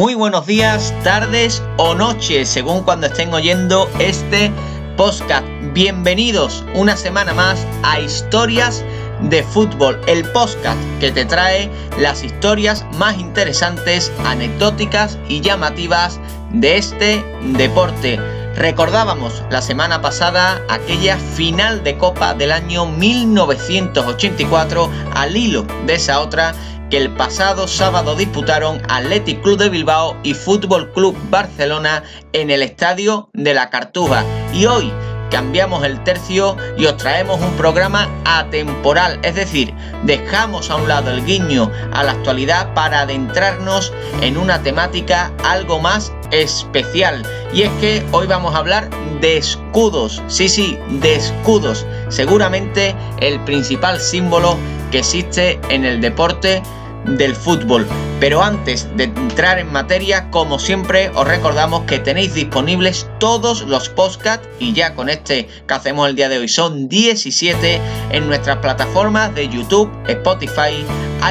Muy buenos días, tardes o noches, según cuando estén oyendo este podcast. Bienvenidos una semana más a Historias de Fútbol, el podcast que te trae las historias más interesantes, anecdóticas y llamativas de este deporte. Recordábamos la semana pasada aquella final de Copa del año 1984 al hilo de esa otra que el pasado sábado disputaron Athletic Club de Bilbao y Fútbol Club Barcelona en el estadio de la Cartuja. Y hoy cambiamos el tercio y os traemos un programa atemporal, es decir, dejamos a un lado el guiño a la actualidad para adentrarnos en una temática algo más especial. Y es que hoy vamos a hablar de escudos, sí, sí, de escudos, seguramente el principal símbolo que existe en el deporte del fútbol. Pero antes de entrar en materia, como siempre, os recordamos que tenéis disponibles todos los podcasts y ya con este que hacemos el día de hoy son 17 en nuestras plataformas de YouTube, Spotify,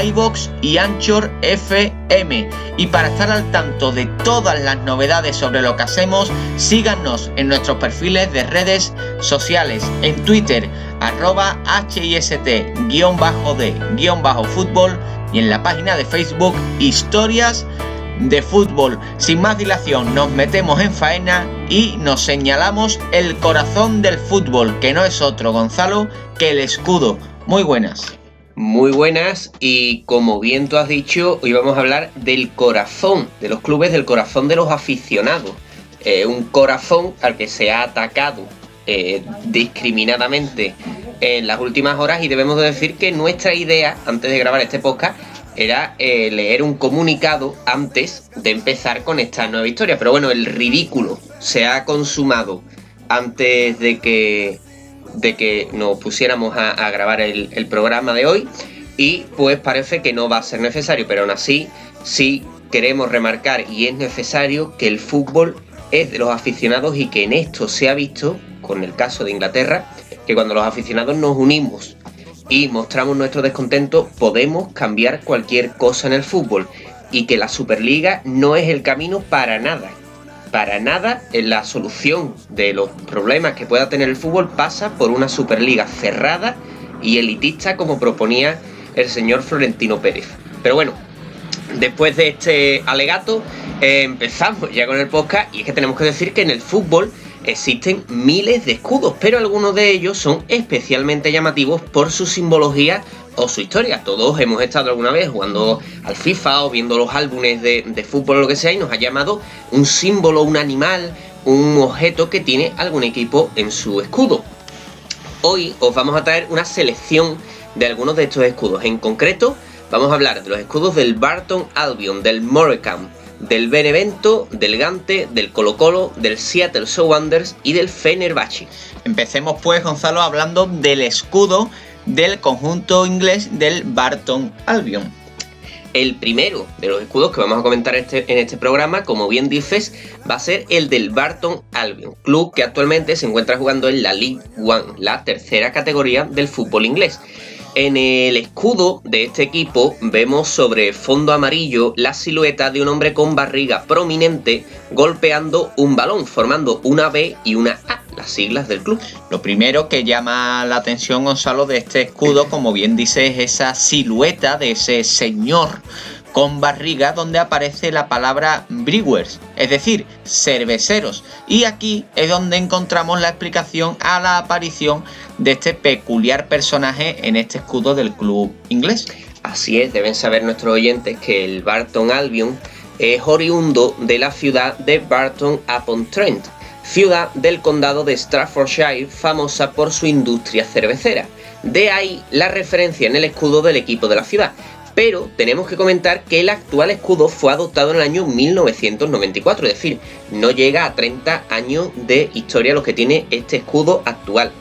iBox y Anchor FM. Y para estar al tanto de todas las novedades sobre lo que hacemos, síganos en nuestros perfiles de redes sociales, en Twitter, arroba HIST-D-fútbol y en la página de Facebook Historias de Fútbol. Sin más dilación, nos metemos en faena y nos señalamos el corazón del fútbol, que no es otro, Gonzalo, que el escudo. Muy buenas. Muy buenas y como bien tú has dicho, hoy vamos a hablar del corazón, de los clubes, del corazón de los aficionados. Eh, un corazón al que se ha atacado eh, discriminadamente en las últimas horas y debemos de decir que nuestra idea antes de grabar este podcast era eh, leer un comunicado antes de empezar con esta nueva historia. Pero bueno, el ridículo se ha consumado antes de que, de que nos pusiéramos a, grabar el, el, programa de hoy y pues parece que no va a ser necesario, pero aún así sí queremos remarcar y es necesario que el fútbol es de los aficionados y que en esto se ha visto, con el caso de Inglaterra, que cuando los aficionados nos unimos y mostramos nuestro descontento, podemos cambiar cualquier cosa en el fútbol y que la Superliga no es el camino para nada. Para nada la solución de los problemas que pueda tener el fútbol pasa por una Superliga cerrada y elitista como proponía el señor Florentino Pérez. Pero bueno, después de este alegato eh, empezamos ya con el podcast y es que tenemos que decir que en el fútbol existen miles de escudos, pero algunos de ellos son especialmente llamativos por su simbología o su historia. Todos hemos estado alguna vez jugando al FIFA o viendo los álbumes de, fútbol o lo que sea y nos ha llamado un símbolo, un animal, un objeto que tiene algún equipo en su escudo. Hoy os vamos a traer una selección de algunos de estos escudos. En concreto, vamos a hablar de los escudos del Barton Albion, del Morecambe, del Benevento, del Gante, del Colo Colo, del Seattle Sounders y del Fenerbahce. Empecemos pues, Gonzalo, hablando del escudo del conjunto inglés del Barton Albion. El primero de los escudos que vamos a comentar este, en este programa, como bien dices, va a ser el del Barton Albion, club que actualmente se encuentra jugando en la League One, la tercera categoría del fútbol inglés. En el escudo de este equipo vemos sobre fondo amarillo la silueta de un hombre con barriga prominente golpeando un balón, formando una B y una A, las siglas del club. Lo primero que llama la atención, Gonzalo, de este escudo, como bien dice, es esa silueta de ese señor con barriga donde aparece la palabra brewers, es decir, cerveceros. Y aquí es donde encontramos la explicación a la aparición de este peculiar personaje en este escudo del club inglés. Así es, deben saber nuestros oyentes que el Barton Albion es oriundo de la ciudad de Barton upon Trent, ciudad del condado de Staffordshire famosa por su industria cervecera. De ahí la referencia en el escudo del equipo de la ciudad, pero tenemos que comentar que el actual escudo fue adoptado en el año 1994, es decir, no llega a 30 años de historia lo que tiene este escudo actual.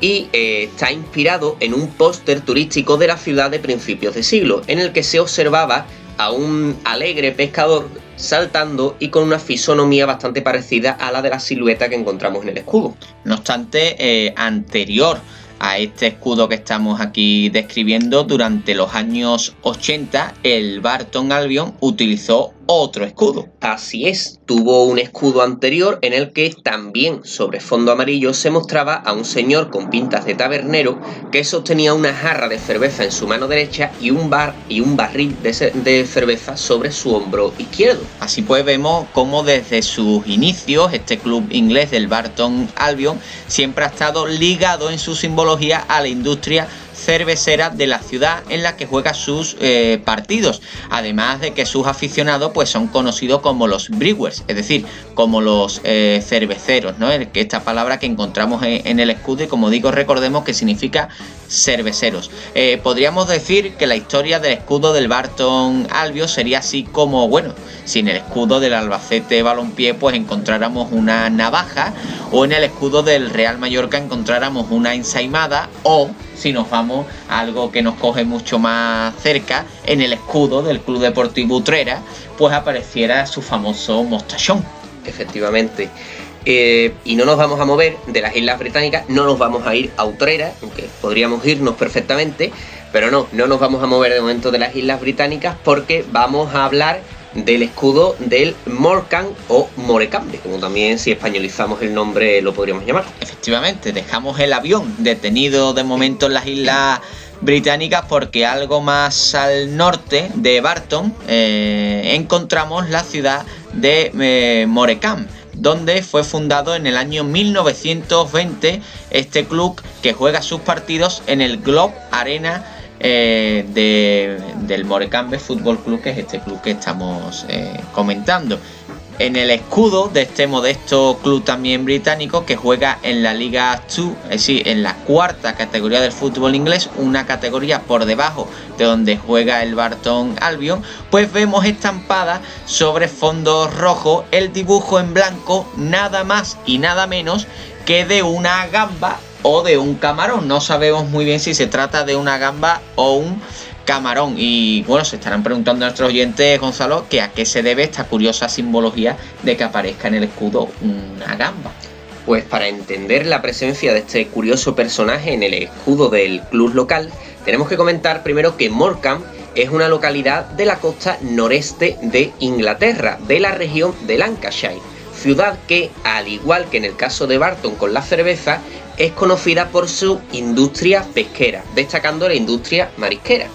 Y eh, está inspirado en un póster turístico de la ciudad de principios de siglo, en el que se observaba a un alegre pescador saltando y con una fisonomía bastante parecida a la de la silueta que encontramos en el escudo. No obstante, eh, anterior a este escudo que estamos aquí describiendo, durante los años 80 el Barton Albion utilizó otro escudo. Así es, tuvo un escudo anterior en el que también sobre fondo amarillo se mostraba a un señor con pintas de tabernero que sostenía una jarra de cerveza en su mano derecha y un bar y un barril de, cerveza sobre su hombro izquierdo. Así pues vemos cómo desde sus inicios este club inglés del Barton Albion siempre ha estado ligado en su simbología a la industria cervecera de la ciudad en la que juega sus eh, partidos. Además de que sus aficionados pues son conocidos como los brewers, es decir, como los eh, cerveceros, ¿no? Esta palabra que encontramos en, el escudo y como digo recordemos que significa cerveceros. Eh, podríamos decir que la historia del escudo del Barton Albio sería así como, bueno, si en el escudo del Albacete Balompié pues encontráramos una navaja o en el escudo del Real Mallorca encontráramos una ensaimada o si nos vamos a algo que nos coge mucho más cerca, en el escudo del Club Deportivo Utrera, pues apareciera su famoso mostachón. Efectivamente. Eh, y no nos vamos a mover de las Islas Británicas, no nos vamos a ir a Utrera, aunque podríamos irnos perfectamente, pero no, no nos vamos a mover de momento de las Islas Británicas porque vamos a hablar del escudo del Morcan o Morecambe, como también si españolizamos el nombre lo podríamos llamar. Efectivamente, dejamos el avión detenido de momento en las islas británicas porque algo más al norte de Barton eh, encontramos la ciudad de eh, Morecambe donde fue fundado en el año 1920 este club que juega sus partidos en el Globe Arena eh, del Morecambe Fútbol Club, que es este club que estamos eh, comentando. En el escudo de este modesto club también británico que juega en la Liga 2, es decir, en la cuarta categoría del fútbol inglés, una categoría por debajo de donde juega el Barton Albion, pues vemos estampada sobre fondo rojo el dibujo en blanco nada más y nada menos que de una gamba o de un camarón. No sabemos muy bien si se trata de una gamba o un camarón. Y bueno, se estarán preguntando a nuestros oyentes, Gonzalo, que a qué se debe esta curiosa simbología de que aparezca en el escudo una gamba. Pues para entender la presencia de este curioso personaje en el escudo del club local, tenemos que comentar primero que Morecambe es una localidad de la costa noreste de Inglaterra, de la región de Lancashire, ciudad que, al igual que en el caso de Barton con la cerveza, es conocida por su industria pesquera, destacando la industria marisquera.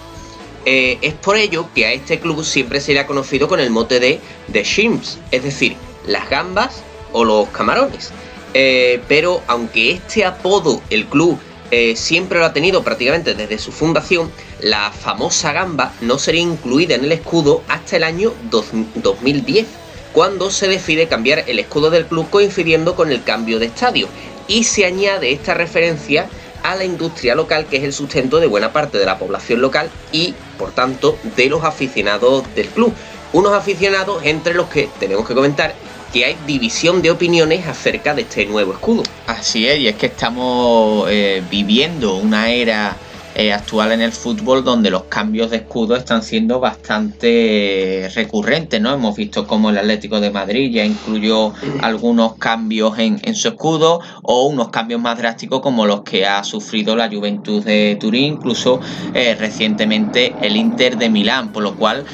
Eh, es por ello que a este club siempre se le ha conocido con el mote de The Shrimps, es decir, las gambas o los camarones. Eh, pero aunque este apodo el club eh, siempre lo ha tenido prácticamente desde su fundación, la famosa gamba no sería incluida en el escudo hasta el año 2010, cuando se decide cambiar el escudo del club coincidiendo con el cambio de estadio y se añade esta referencia a la industria local que es el sustento de buena parte de la población local y por tanto de los aficionados del club. Unos aficionados entre los que tenemos que comentar que hay división de opiniones acerca de este nuevo escudo. Así es, y es que estamos eh, viviendo una era eh, actual en el fútbol donde los cambios de escudo están siendo bastante recurrentes, ¿no? Hemos visto como el Atlético de Madrid ya incluyó algunos cambios en, su escudo o unos cambios más drásticos como los que ha sufrido la Juventud de Turín, incluso eh, recientemente el Inter de Milán, por lo cual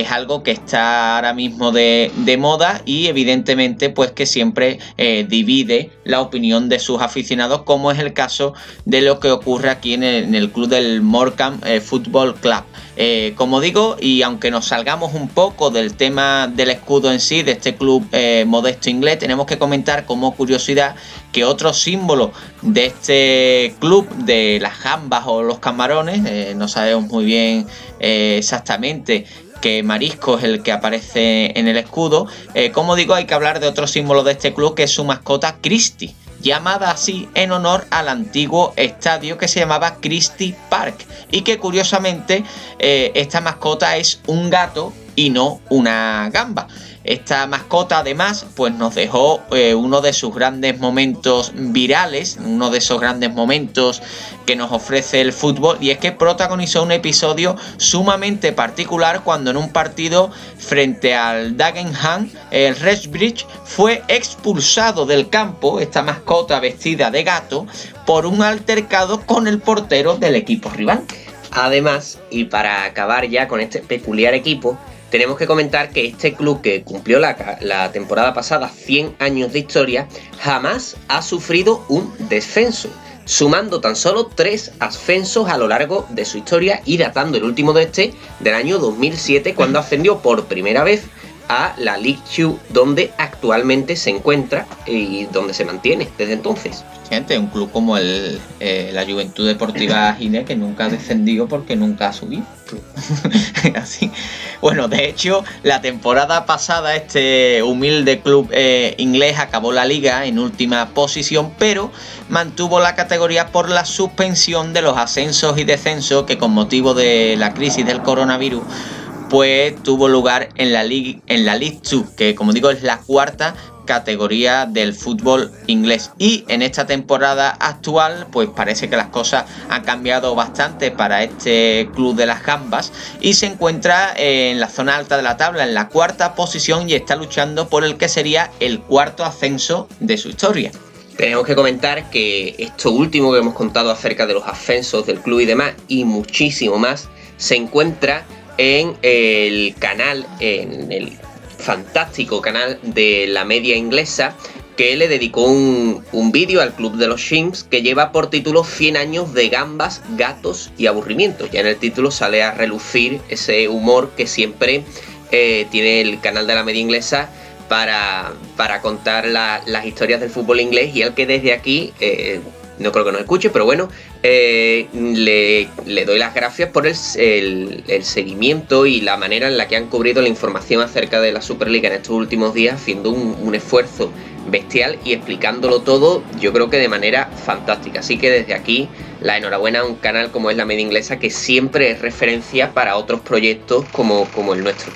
es algo que está ahora mismo de, moda y evidentemente pues que siempre eh, divide la opinión de sus aficionados como es el caso de lo que ocurre aquí en el, club del Morecambe eh, Football Club. Eh, como digo, y aunque nos salgamos un poco del tema del escudo en sí, de este club modesto inglés, tenemos que comentar como curiosidad que otro símbolo de este club de las jambas o los camarones, no sabemos muy bien exactamente que Marisco es el que aparece en el escudo. Eh, como digo, hay que hablar de otro símbolo de este club que es su mascota Christie llamada así en honor al antiguo estadio que se llamaba Christie Park y que curiosamente eh, esta mascota es un gato y no una gamba. Esta mascota además pues nos dejó eh, uno de sus grandes momentos virales, uno de esos grandes momentos que nos ofrece el fútbol y es que protagonizó un episodio sumamente particular cuando en un partido frente al Dagenham el Redbridge fue expulsado del campo, esta mascota vestida de gato, por un altercado con el portero del equipo rival. Además, y para acabar ya con este peculiar equipo, tenemos que comentar que este club que cumplió la, temporada pasada 100 años de historia, jamás ha sufrido un descenso, sumando tan solo tres ascensos a lo largo de su historia y datando el último de este del año 2007 cuando ascendió por primera vez a la League Two, donde actualmente se encuentra y donde se mantiene desde entonces. Gente, un club como el, eh, la Juventud Deportiva Gine, que nunca ha descendido porque nunca ha subido. Así. Bueno, de hecho, la temporada pasada este humilde club eh, inglés acabó la liga en última posición, pero mantuvo la categoría por la suspensión de los ascensos y descensos que con motivo de la crisis del coronavirus pues tuvo lugar en la League, en la League 2, que como digo es la cuarta categoría del fútbol inglés y en esta temporada actual pues parece que las cosas han cambiado bastante para este club de las gambas y se encuentra en la zona alta de la tabla en la cuarta posición y está luchando por el que sería el cuarto ascenso de su historia. Tenemos que comentar que esto último que hemos contado acerca de los ascensos del club y demás y muchísimo más se encuentra en el canal, en el fantástico canal de la media inglesa, que le dedicó un, vídeo al Club de los Shims que lleva por título 100 años de gambas, gatos y aburrimientos. Ya en el título sale a relucir ese humor que siempre eh, tiene el canal de la media inglesa para, para contar las historias del fútbol inglés y el que desde aquí... Eh, no creo que nos escuche, pero bueno, eh, le, doy las gracias por el, seguimiento y la manera en la que han cubrido la información acerca de la Superliga en estos últimos días, haciendo un, esfuerzo bestial y explicándolo todo, yo creo que de manera fantástica. Así que desde aquí, la enhorabuena a un canal como es la Media Inglesa, que siempre es referencia para otros proyectos como, como el nuestro.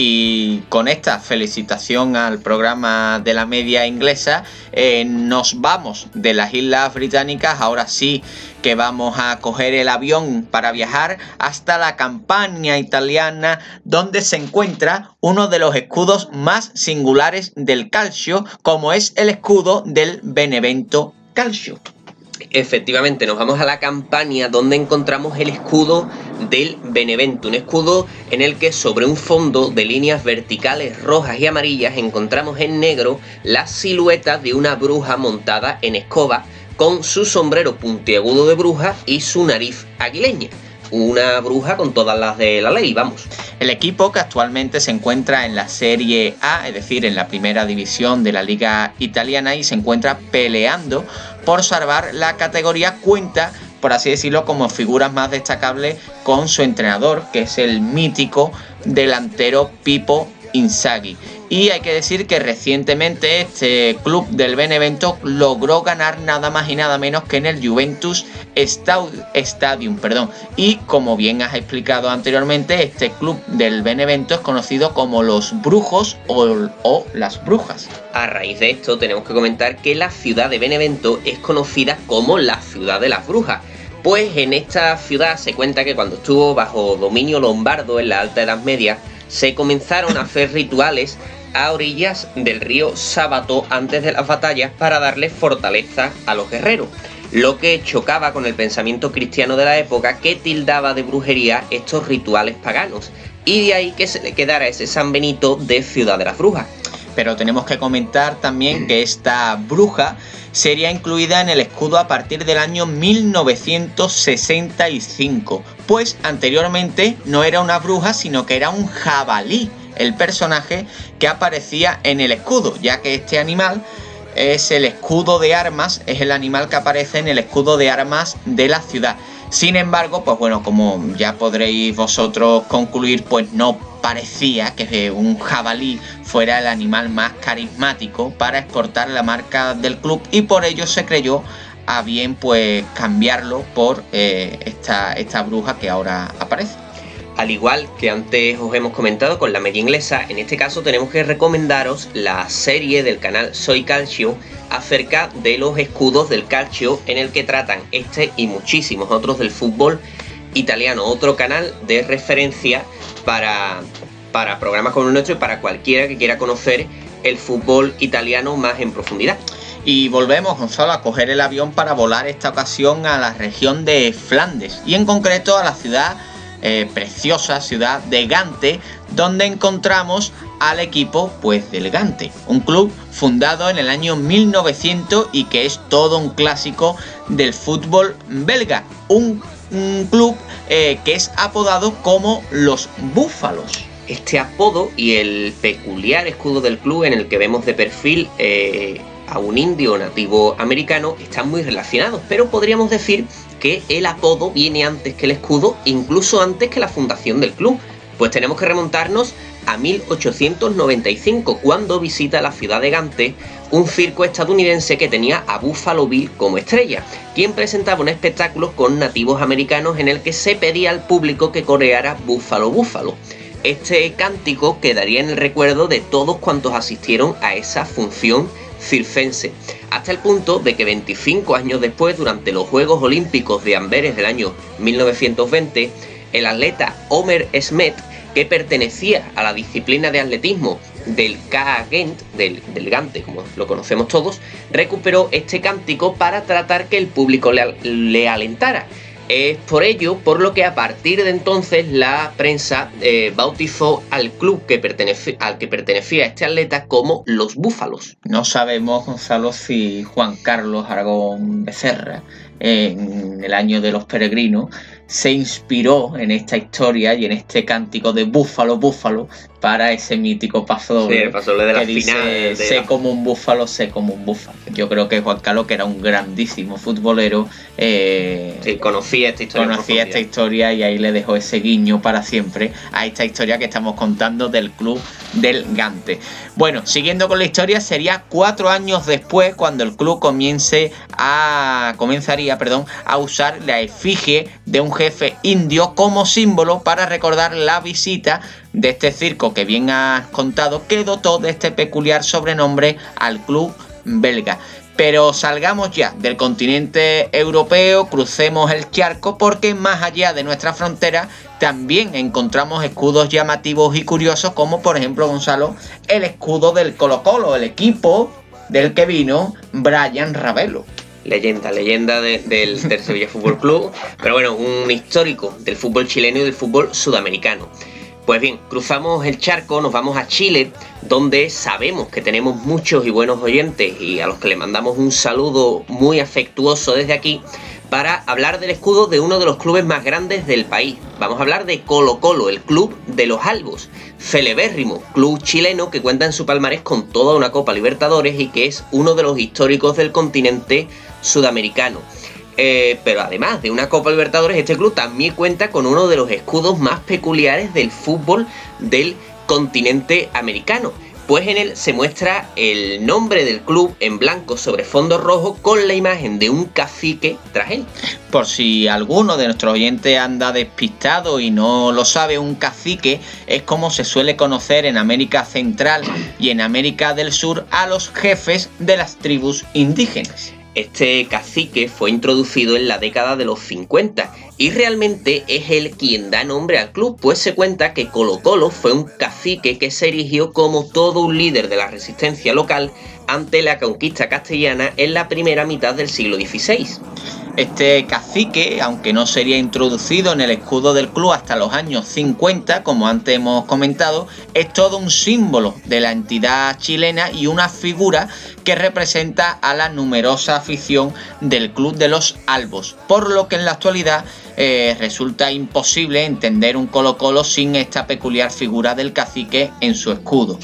Y con esta felicitación al programa de la media inglesa, eh, nos vamos de las Islas Británicas. Ahora sí que vamos a coger el avión para viajar hasta la campaña italiana, donde se encuentra uno de los escudos más singulares del calcio, como es el escudo del Benevento Calcio. Efectivamente, nos vamos a la campaña donde encontramos el escudo del Benevento, un escudo en el que sobre un fondo de líneas verticales rojas y amarillas encontramos en negro la silueta de una bruja montada en escoba con su sombrero puntiagudo de bruja y su nariz aguileña una bruja con todas las de la ley, vamos. El equipo que actualmente se encuentra en la Serie A, es decir, en la primera división de la liga italiana y se encuentra peleando por salvar la categoría cuenta por así decirlo, como figuras más destacables con su entrenador, que es el mítico delantero Pipo Inzaghi. Y hay que decir que recientemente este club del Benevento logró ganar nada más y nada menos que en el Juventus Stadium. Perdón. Y como bien has explicado anteriormente, este club del Benevento es conocido como los Brujos o, o las Brujas. A raíz de esto tenemos que comentar que la ciudad de Benevento es conocida como la ciudad de las brujas. Pues en esta ciudad se cuenta que cuando estuvo bajo dominio lombardo en la Alta Edad Media, se comenzaron a hacer rituales a orillas del río Sábato antes de las batallas para darle fortaleza a los guerreros, lo que chocaba con el pensamiento cristiano de la época que tildaba de brujería estos rituales paganos, y de ahí que se le quedara ese San Benito de Ciudad de las Brujas. Pero tenemos que comentar también que esta bruja sería incluida en el escudo a partir del año 1965, pues anteriormente no era una bruja, sino que era un jabalí el personaje que aparecía en el escudo, ya que este animal es el escudo de armas, es el animal que aparece en el escudo de armas de la ciudad. Sin embargo, pues bueno, como ya podréis vosotros concluir, pues no parecía que un jabalí fuera el animal más carismático para exportar la marca del club y por ello se creyó a bien pues cambiarlo por eh, esta, esta bruja que ahora aparece. Al igual que antes os hemos comentado con la media inglesa, en este caso tenemos que recomendaros la serie del canal Soy Calcio acerca de los escudos del calcio en el que tratan este y muchísimos otros del fútbol italiano, otro canal de referencia para, para programas como el nuestro y para cualquiera que quiera conocer el fútbol italiano más en profundidad. Y volvemos, Gonzalo, a coger el avión para volar esta ocasión a la región de Flandes y en concreto a la ciudad eh, preciosa ciudad de Gante, donde encontramos al equipo pues del Gante, un club fundado en el año 1900 y que es todo un clásico del fútbol belga, un, club eh, que es apodado como los Búfalos. Este apodo y el peculiar escudo del club en el que vemos de perfil eh, a un indio nativo americano están muy relacionados, pero podríamos decir que el apodo viene antes que el escudo, incluso antes que la fundación del club. Pues tenemos que remontarnos a 1895, cuando visita la ciudad de Gante un circo estadounidense que tenía a Buffalo Bill como estrella, quien presentaba un espectáculo con nativos americanos en el que se pedía al público que coreara Buffalo Buffalo. Este cántico quedaría en el recuerdo de todos cuantos asistieron a esa función hasta el punto de que 25 años después, durante los Juegos Olímpicos de Amberes del año 1920, el atleta Homer Smith, que pertenecía a la disciplina de atletismo del K-Gent, del, del, Gante, como lo conocemos todos, recuperó este cántico para tratar que el público le alentara es por ello por lo que a partir de entonces la prensa eh, bautizó al club que al que pertenecía este atleta como los Búfalos. No sabemos, Gonzalo, si Juan Carlos Aragón Becerra en el año de los peregrinos se inspiró en esta historia y en este cántico de búfalo, búfalo, para ese mítico paso doble, sí, paso de la final. sé como un búfalo, sé como un búfalo. Yo creo que Juan Carlos, que era un grandísimo futbolero, eh, conocía esta historia. Conocía esta historia y ahí le dejó ese guiño para siempre a esta historia que estamos contando del club del Gante. Bueno, siguiendo con la historia, sería cuatro años después cuando el club comience a comenzaría, perdón, a usar la efigie de un jefe indio como símbolo para recordar la visita de este circo que bien has contado que dotó de este peculiar sobrenombre al club belga. Pero salgamos ya del continente europeo, crucemos el charco porque más allá de nuestra frontera también encontramos escudos llamativos y curiosos como por ejemplo Gonzalo el escudo del Colo Colo, el equipo del que vino Brian Ravelo leyenda, leyenda del, Sevilla Fútbol Club, pero bueno, un histórico del fútbol chileno y del fútbol sudamericano. Pues bien, cruzamos el charco, nos vamos a Chile, donde sabemos que tenemos muchos y buenos oyentes y a los que le mandamos un saludo muy afectuoso desde aquí para hablar del escudo de uno de los clubes más grandes del país. Vamos a hablar de Colo Colo, el club de los Albos, celebérrimo club chileno que cuenta en su palmarés con toda una Copa Libertadores y que es uno de los históricos del continente sudamericano. Eh, pero además de una Copa Libertadores, este club también cuenta con uno de los escudos más peculiares del fútbol del continente americano. Pues en él se muestra el nombre del club en blanco sobre fondo rojo con la imagen de un cacique tras él. Por si alguno de nuestros oyentes anda despistado y no lo sabe, un cacique es como se suele conocer en América Central y en América del Sur a los jefes de las tribus indígenas. Este cacique fue introducido en la década de los 50 y realmente es él quien da nombre al club, pues se cuenta que Colo Colo fue un cacique que se erigió como todo un líder de la resistencia local ante la conquista castellana en la primera mitad del siglo XVI. Este cacique, aunque no sería introducido en el escudo del club hasta los años 50, como antes hemos comentado, es todo un símbolo de la entidad chilena y una figura que representa a la numerosa afición del Club de los Albos, por lo que en la actualidad eh, resulta imposible entender un Colo Colo sin esta peculiar figura del cacique en su escudo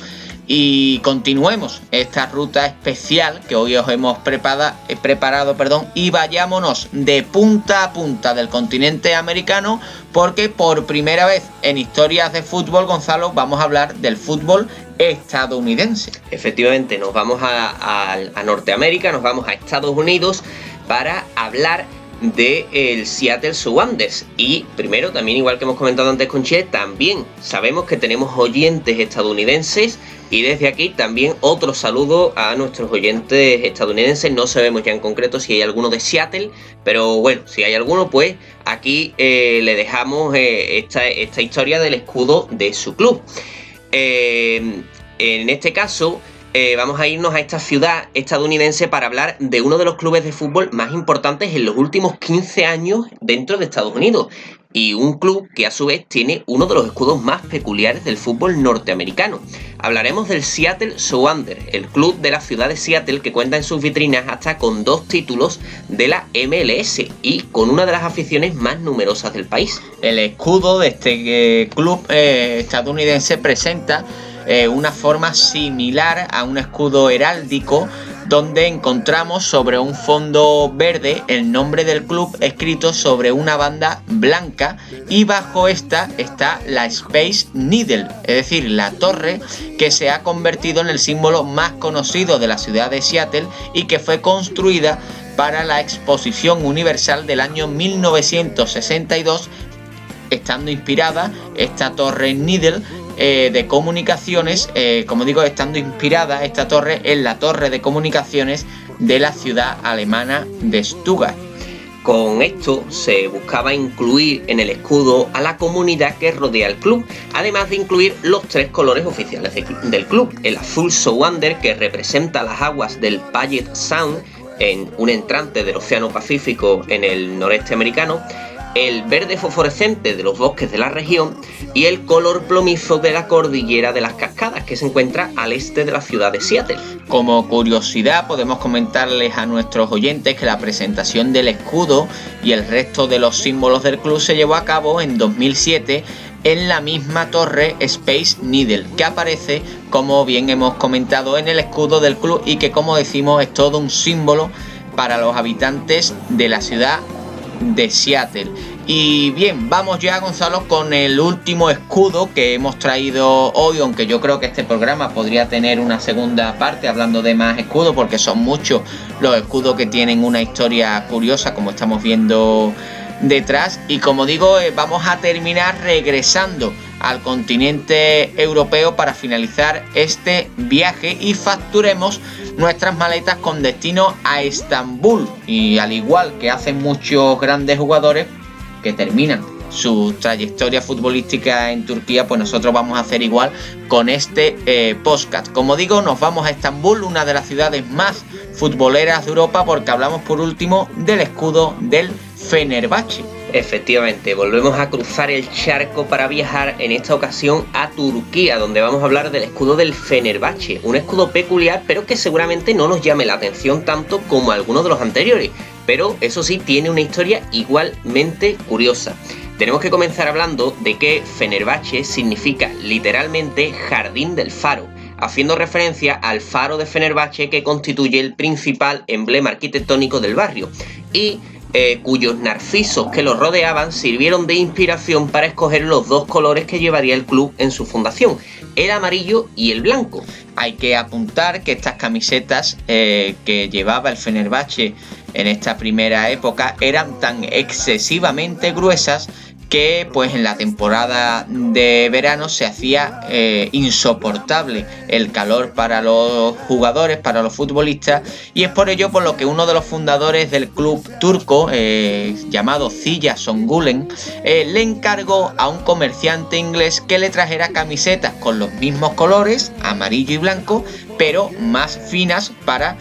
y continuemos esta ruta especial que hoy os hemos preparado, eh, preparado perdón, y vayámonos de punta a punta del continente americano porque por primera vez en historias de fútbol, Gonzalo, vamos a hablar del fútbol estadounidense. Efectivamente, nos vamos a, Norteamérica, nos vamos a Estados Unidos para hablar el Seattle Sounders y primero también igual que hemos comentado antes con Che también sabemos que tenemos oyentes estadounidenses y desde aquí también otro saludo a nuestros oyentes estadounidenses. No sabemos ya en concreto si hay alguno de Seattle, pero bueno, si hay alguno, pues aquí eh, le dejamos eh, esta, historia del escudo de su club. Eh, en este caso, eh, vamos a irnos a esta ciudad estadounidense para hablar de uno de los clubes de fútbol más importantes en los últimos 15 años dentro de Estados Unidos. Y un club que a su vez tiene uno de los escudos más peculiares del fútbol norteamericano. Hablaremos del Seattle Sounders, el club de la ciudad de Seattle que cuenta en sus vitrinas hasta con dos títulos de la MLS y con una de las aficiones más numerosas del país. El escudo de este eh, club eh, estadounidense presenta eh, una forma similar a un escudo heráldico donde encontramos sobre un fondo verde el nombre del club escrito sobre una banda blanca y bajo esta está la Space Needle, es decir, la torre que se ha convertido en el símbolo más conocido de la ciudad de Seattle y que fue construida para la Exposición Universal del año 1962 estando inspirada esta torre Needle eh, de comunicaciones, eh, como digo, estando inspirada esta torre en la torre de comunicaciones de la ciudad alemana de Stuttgart. Con esto se buscaba incluir en el escudo a la comunidad que rodea el club, además de incluir los tres colores oficiales del club, el azul Sowander que representa las aguas del Puget Sound en un entrante del Océano Pacífico en el noreste americano, el verde fosforescente de los bosques de la región y el color plomizo de la cordillera de las cascadas que se encuentra al este de la ciudad de Seattle. Como curiosidad podemos comentarles a nuestros oyentes que la presentación del escudo y el resto de los símbolos del club se llevó a cabo en 2007 en la misma torre Space Needle que aparece como bien hemos comentado en el escudo del club y que como decimos es todo un símbolo para los habitantes de la ciudad de Seattle. Y bien, vamos ya Gonzalo con el último escudo que hemos traído hoy, aunque yo creo que este programa podría tener una segunda parte hablando de más escudos, porque son muchos los escudos que tienen una historia curiosa, como estamos viendo detrás. Y como digo, eh, vamos a terminar regresando al continente europeo para finalizar este viaje y facturemos nuestras maletas con destino a Estambul. Y al igual que hacen muchos grandes jugadores que terminan su trayectoria futbolística en Turquía, pues nosotros vamos a hacer igual con este eh, podcast. Como digo, nos vamos a Estambul, una de las ciudades más futboleras de Europa, porque hablamos por último del escudo del Fenerbahce. Efectivamente, volvemos a cruzar el charco para viajar en esta ocasión a Turquía, donde vamos a hablar del escudo del Fenerbahce, un escudo peculiar, pero que seguramente no nos llame la atención tanto como algunos de los anteriores, pero eso sí tiene una historia igualmente curiosa. Tenemos que comenzar hablando de que Fenerbahce significa literalmente jardín del faro, haciendo referencia al faro de Fenerbahce que constituye el principal emblema arquitectónico del barrio y eh, cuyos narcisos que los rodeaban sirvieron de inspiración para escoger los dos colores que llevaría el club en su fundación, el amarillo y el blanco. Hay que apuntar que estas camisetas eh, que llevaba el Fenerbahce en esta primera época eran tan excesivamente gruesas que pues en la temporada de verano se hacía eh, insoportable el calor para los jugadores, para los futbolistas y es por ello por lo que uno de los fundadores del club turco eh, llamado Zilla Songulen eh, le encargó a un comerciante inglés que le trajera camisetas con los mismos colores, amarillo y blanco, pero más finas para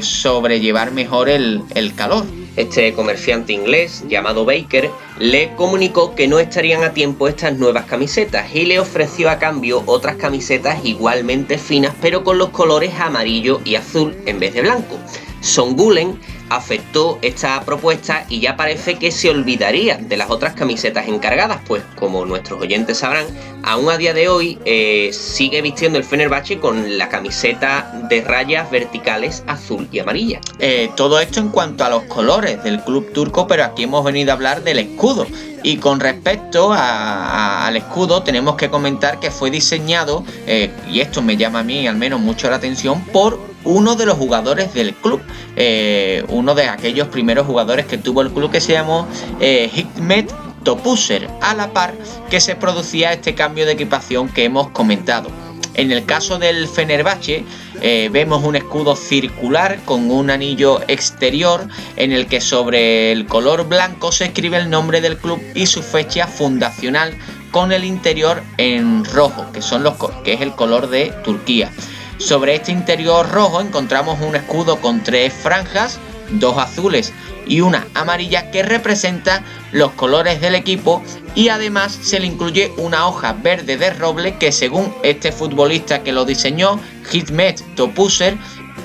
sobrellevar mejor el calor. Este comerciante inglés, llamado Baker, le comunicó que no estarían a tiempo estas nuevas camisetas y le ofreció a cambio otras camisetas igualmente finas pero con los colores amarillo y azul en vez de blanco. Son Gulen aceptó esta propuesta y ya parece que se olvidaría de las otras camisetas encargadas, pues como nuestros oyentes sabrán, aún a día de hoy eh, sigue vistiendo el Fenerbahce con la camiseta de rayas verticales azul y amarilla. Eh, todo esto en cuanto a los colores del club turco, pero aquí hemos venido a hablar del escudo. Y con respecto al escudo, tenemos que comentar que fue diseñado, eh, y esto me llama a mí al menos mucho la atención, por uno de los jugadores del club, eh, uno de aquellos primeros jugadores que tuvo el club que se llamó eh, Hikmet Topuser, a la par que se producía este cambio de equipación que hemos comentado. En el caso del Fenerbahce eh, vemos un escudo circular con un anillo exterior en el que sobre el color blanco se escribe el nombre del club y su fecha fundacional con el interior en rojo, que, son los, que es el color de Turquía. Sobre este interior rojo encontramos un escudo con tres franjas, dos azules y una amarilla que representa los colores del equipo y además se le incluye una hoja verde de roble que según este futbolista que lo diseñó, Hikmet Topuser,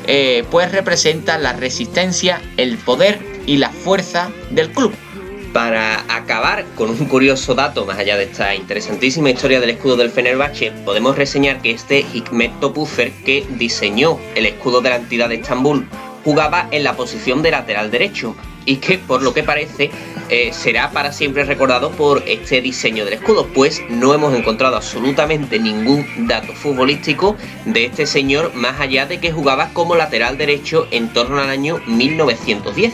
eh, pues representa la resistencia, el poder y la fuerza del club. Para acabar con un curioso dato, más allá de esta interesantísima historia del escudo del Fenerbahce, podemos reseñar que este Hikmet Topuser, que diseñó el escudo de la entidad de Estambul, jugaba en la posición de lateral derecho y que por lo que parece eh, será para siempre recordado por este diseño del escudo, pues no hemos encontrado absolutamente ningún dato futbolístico de este señor más allá de que jugaba como lateral derecho en torno al año 1910.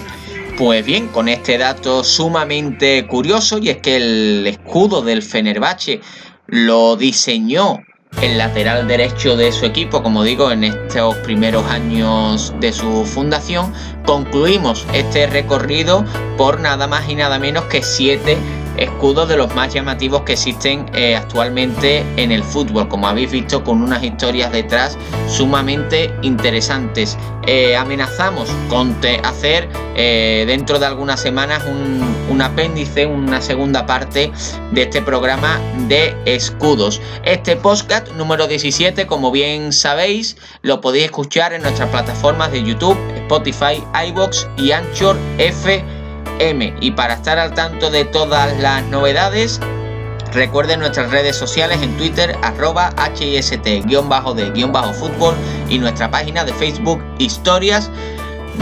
Pues bien, con este dato sumamente curioso y es que el escudo del Fenerbahce lo diseñó el lateral derecho de su equipo, como digo, en estos primeros años de su fundación, concluimos este recorrido por nada más y nada menos que siete escudos de los más llamativos que existen eh, actualmente en el fútbol, como habéis visto con unas historias detrás sumamente interesantes. Eh, amenazamos con hacer eh, dentro de algunas semanas un, un, apéndice, una segunda parte de este programa de escudos. Este podcast número 17, como bien sabéis, lo podéis escuchar en nuestras plataformas de YouTube, Spotify, iBox y Anchor Y para estar al tanto de todas las novedades, recuerden nuestras redes sociales en Twitter, arroba HIST-de-fútbol y nuestra página de Facebook, Historias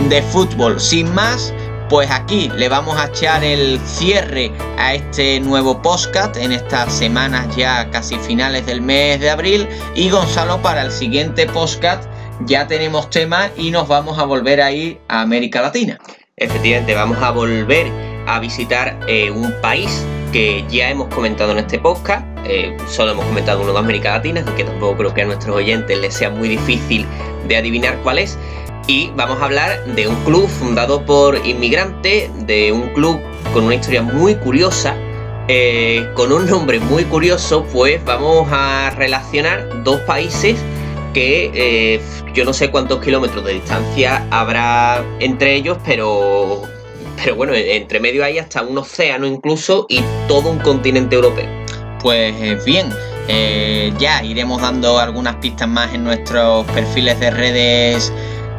de Fútbol. Sin más, pues aquí le vamos a echar el cierre a este nuevo podcast en estas semanas ya casi finales del mes de abril. Y Gonzalo, para el siguiente podcast ya tenemos tema y nos vamos a volver a ir a América Latina. Efectivamente, vamos a volver a visitar eh, un país que ya hemos comentado en este podcast. Eh, solo hemos comentado uno de América Latina, aunque tampoco creo que a nuestros oyentes les sea muy difícil de adivinar cuál es. Y vamos a hablar de un club fundado por inmigrantes, de un club con una historia muy curiosa, eh, con un nombre muy curioso, pues vamos a relacionar dos países que eh, yo no sé cuántos kilómetros de distancia habrá entre ellos, pero, pero bueno, entre medio hay hasta un océano incluso y todo un continente europeo. Pues eh, bien, eh, ya iremos dando algunas pistas más en nuestros perfiles de redes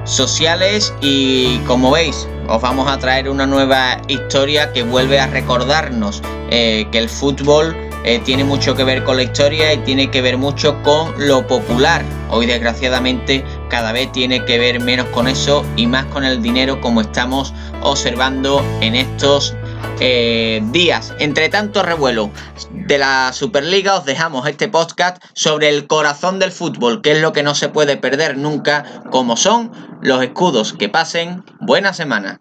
sociales y como veis os vamos a traer una nueva historia que vuelve a recordarnos que el fútbol eh, tiene mucho que ver con la historia y tiene que ver mucho con lo popular. Hoy desgraciadamente cada vez tiene que ver menos con eso y más con el dinero como estamos observando en estos eh, días. Entre tanto revuelo de la Superliga os dejamos este podcast sobre el corazón del fútbol, que es lo que no se puede perder nunca, como son los escudos. Que pasen buena semana.